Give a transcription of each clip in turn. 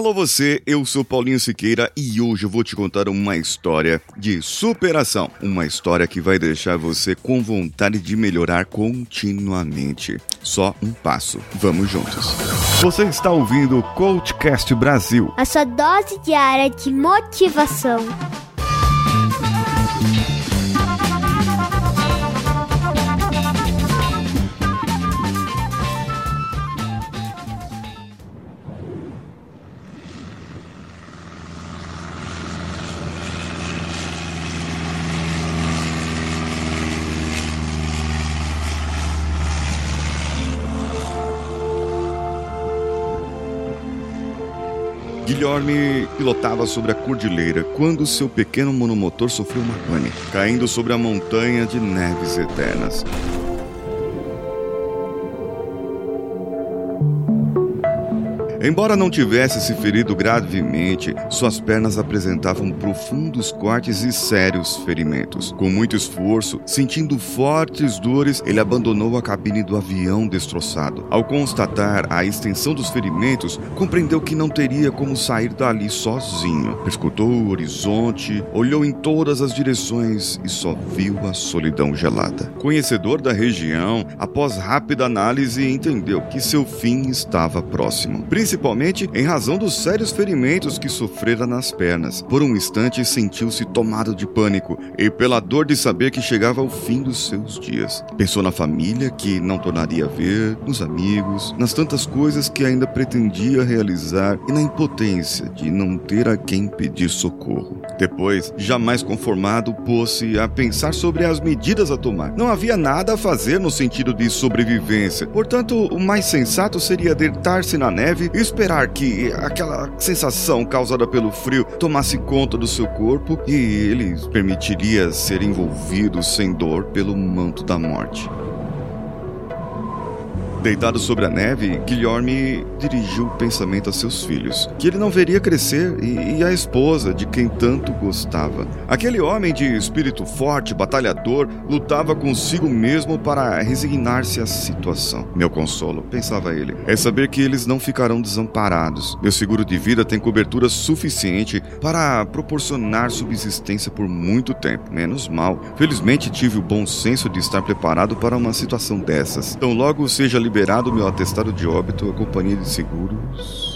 Alô você, eu sou Paulinho Siqueira e hoje eu vou te contar uma história de superação. Uma história que vai deixar você com vontade de melhorar continuamente. Só um passo. Vamos juntos. Você está ouvindo o Coachcast Brasil. A sua dose diária de motivação. Guilherme pilotava sobre a cordilheira quando seu pequeno monomotor sofreu uma pane, caindo sobre a montanha de neves eternas. Embora não tivesse se ferido gravemente, suas pernas apresentavam profundos cortes e sérios ferimentos. Com muito esforço, sentindo fortes dores, ele abandonou a cabine do avião destroçado. Ao constatar a extensão dos ferimentos, compreendeu que não teria como sair dali sozinho. Escutou o horizonte, olhou em todas as direções e só viu a solidão gelada. Conhecedor da região, após rápida análise, entendeu que seu fim estava próximo em razão dos sérios ferimentos que sofrera nas pernas. Por um instante sentiu-se tomado de pânico e pela dor de saber que chegava ao fim dos seus dias. Pensou na família que não tornaria a ver, nos amigos, nas tantas coisas que ainda pretendia realizar e na impotência de não ter a quem pedir socorro. Depois, jamais conformado, pôs-se a pensar sobre as medidas a tomar. Não havia nada a fazer no sentido de sobrevivência, portanto, o mais sensato seria deitar-se na neve e esperar que aquela sensação causada pelo frio tomasse conta do seu corpo e ele permitiria ser envolvido sem dor pelo manto da morte. Deitado sobre a neve, Guilherme dirigiu o pensamento a seus filhos, que ele não veria crescer, e, a esposa de quem tanto gostava. Aquele homem de espírito forte, batalhador, lutava consigo mesmo para resignar-se à situação. Meu consolo, pensava ele, é saber que eles não ficarão desamparados. Meu seguro de vida tem cobertura suficiente para proporcionar subsistência por muito tempo. Menos mal. Felizmente tive o bom senso de estar preparado para uma situação dessas. Então logo seja liberado meu atestado de óbito à companhia de seguros.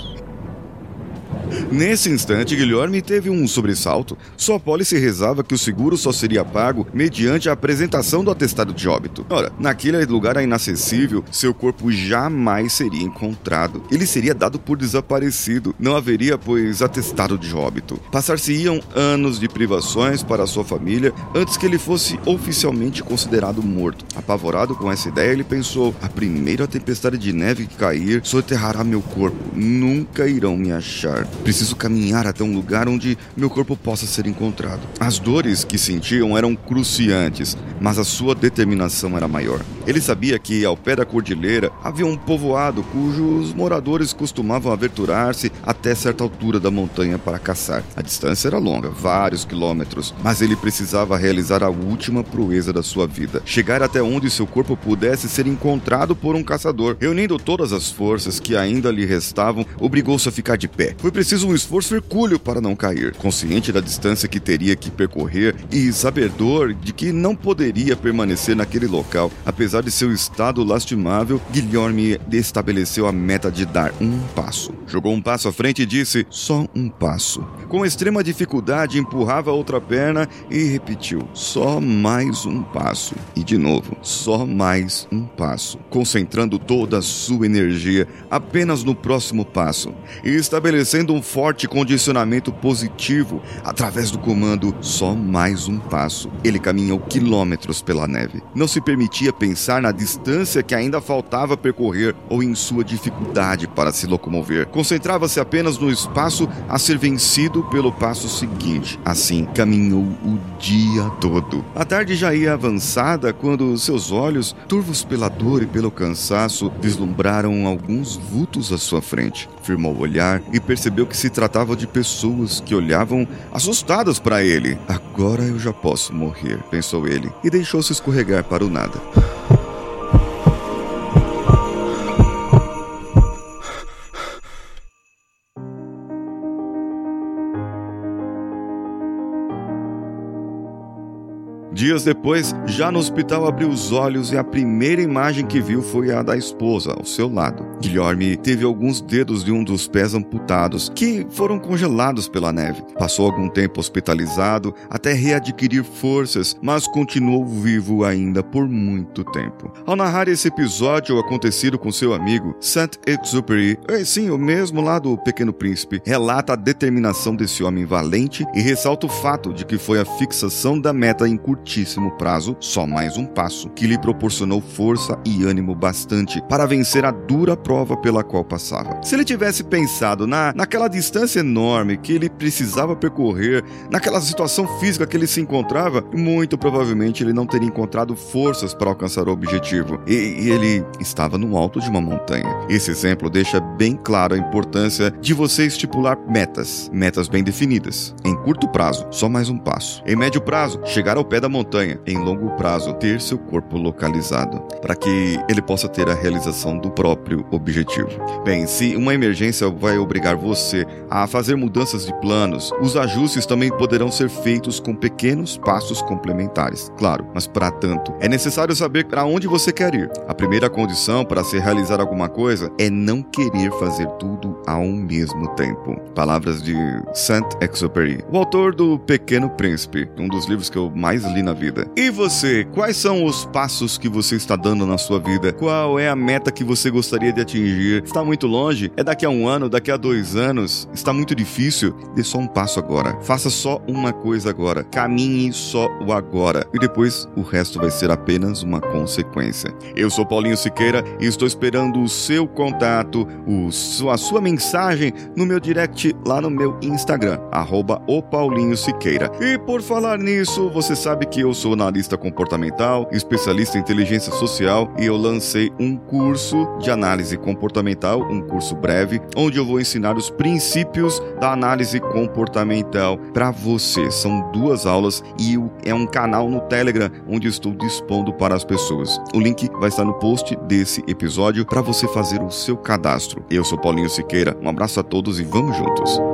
Nesse instante, Guilherme teve um sobressalto. Sua pólice rezava que o seguro só seria pago mediante a apresentação do atestado de óbito. Ora, naquele lugar inacessível, seu corpo jamais seria encontrado. Ele seria dado por desaparecido. Não haveria, pois, atestado de óbito. Passar-se-iam anos de privações para sua família antes que ele fosse oficialmente considerado morto. Apavorado com essa ideia, ele pensou: a primeira tempestade de neve que cair soterrará meu corpo. Nunca irão me achar. Preciso caminhar até um lugar onde meu corpo possa ser encontrado. As dores que sentiam eram cruciantes, mas a sua determinação era maior. Ele sabia que ao pé da cordilheira havia um povoado cujos moradores costumavam aventurar-se até certa altura da montanha para caçar. A distância era longa, vários quilômetros, mas ele precisava realizar a última proeza da sua vida: chegar até onde seu corpo pudesse ser encontrado por um caçador. Reunindo todas as forças que ainda lhe restavam, obrigou-se a ficar de pé. Foi preciso um esforço hercúleo para não cair, consciente da distância que teria que percorrer e sabedor de que não poderia permanecer naquele local, apesar de seu estado lastimável, Guilherme estabeleceu a meta de dar um passo. Jogou um passo à frente e disse: só um passo. Com extrema dificuldade, empurrava a outra perna e repetiu: só mais um passo. E de novo, só mais um passo, concentrando toda a sua energia apenas no próximo passo e estabelecendo um forte condicionamento positivo através do comando só mais um passo. Ele caminhou quilômetros pela neve. Não se permitia pensar na distância que ainda faltava percorrer ou em sua dificuldade para se locomover. Concentrava-se apenas no espaço a ser vencido pelo passo seguinte. Assim, caminhou o dia todo. A tarde já ia avançada quando seus olhos, turvos pela dor e pelo cansaço, vislumbraram alguns vultos à sua frente. Firmou o olhar e percebeu que se tratava de pessoas que olhavam assustadas para ele. Agora eu já posso morrer, pensou ele, e deixou-se escorregar para o nada. Dias depois, já no hospital, abriu os olhos e a primeira imagem que viu foi a da esposa ao seu lado. Guilherme teve alguns dedos de um dos pés amputados que foram congelados pela neve. Passou algum tempo hospitalizado até readquirir forças, mas continuou vivo ainda por muito tempo. Ao narrar esse episódio acontecido com seu amigo Saint-Exupéry, é sim, o mesmo lá do Pequeno Príncipe, relata a determinação desse homem valente e ressalta o fato de que foi a fixação da meta em curtíssimo prazo, só mais um passo, que lhe proporcionou força e ânimo bastante para vencer a dura prova pela qual passava. Se ele tivesse pensado na, naquela distância enorme que ele precisava percorrer, naquela situação física que ele se encontrava, muito provavelmente ele não teria encontrado forças para alcançar o objetivo. E, e ele estava no alto de uma montanha. Esse exemplo deixa bem claro a importância de você estipular metas, metas bem definidas. Em curto prazo, só mais um passo. Em médio prazo, chegar ao pé da montanha. Em longo prazo, ter seu corpo localizado, para que ele possa ter a realização do próprio objetivo. Bem, se uma emergência vai obrigar você a fazer mudanças de planos, os ajustes também poderão ser feitos com pequenos passos complementares. Claro, mas para tanto, é necessário saber para onde você quer ir. A primeira condição para se realizar alguma coisa é não querer fazer tudo ao mesmo tempo. Palavras de Saint-Exupéry, o autor do Pequeno Príncipe, um dos livros que eu mais li na vida. E você, quais são os passos que você está dando na sua vida? Qual é a meta que você gostaria de atingir? Está muito longe? É daqui a um ano, daqui a dois anos? Está muito difícil? Dê só um passo agora. Faça só uma coisa agora. Caminhe só o agora. E depois o resto vai ser apenas uma consequência. Eu sou Paulinho Siqueira e estou esperando o seu contato, o, a sua mensagem no meu direct lá no meu Instagram, arroba o Paulinho Siqueira. E por falar nisso, você sabe que eu sou analista comportamental, especialista em inteligência social e eu lancei um curso de análise comportamental, um curso breve, onde eu vou ensinar os princípios da análise comportamental para você. São duas aulas e é um canal no Telegram onde estou dispondo para as pessoas. O link vai estar no post desse episódio para você fazer o seu cadastro. Eu sou Paulinho Siqueira, um abraço a todos e vamos juntos.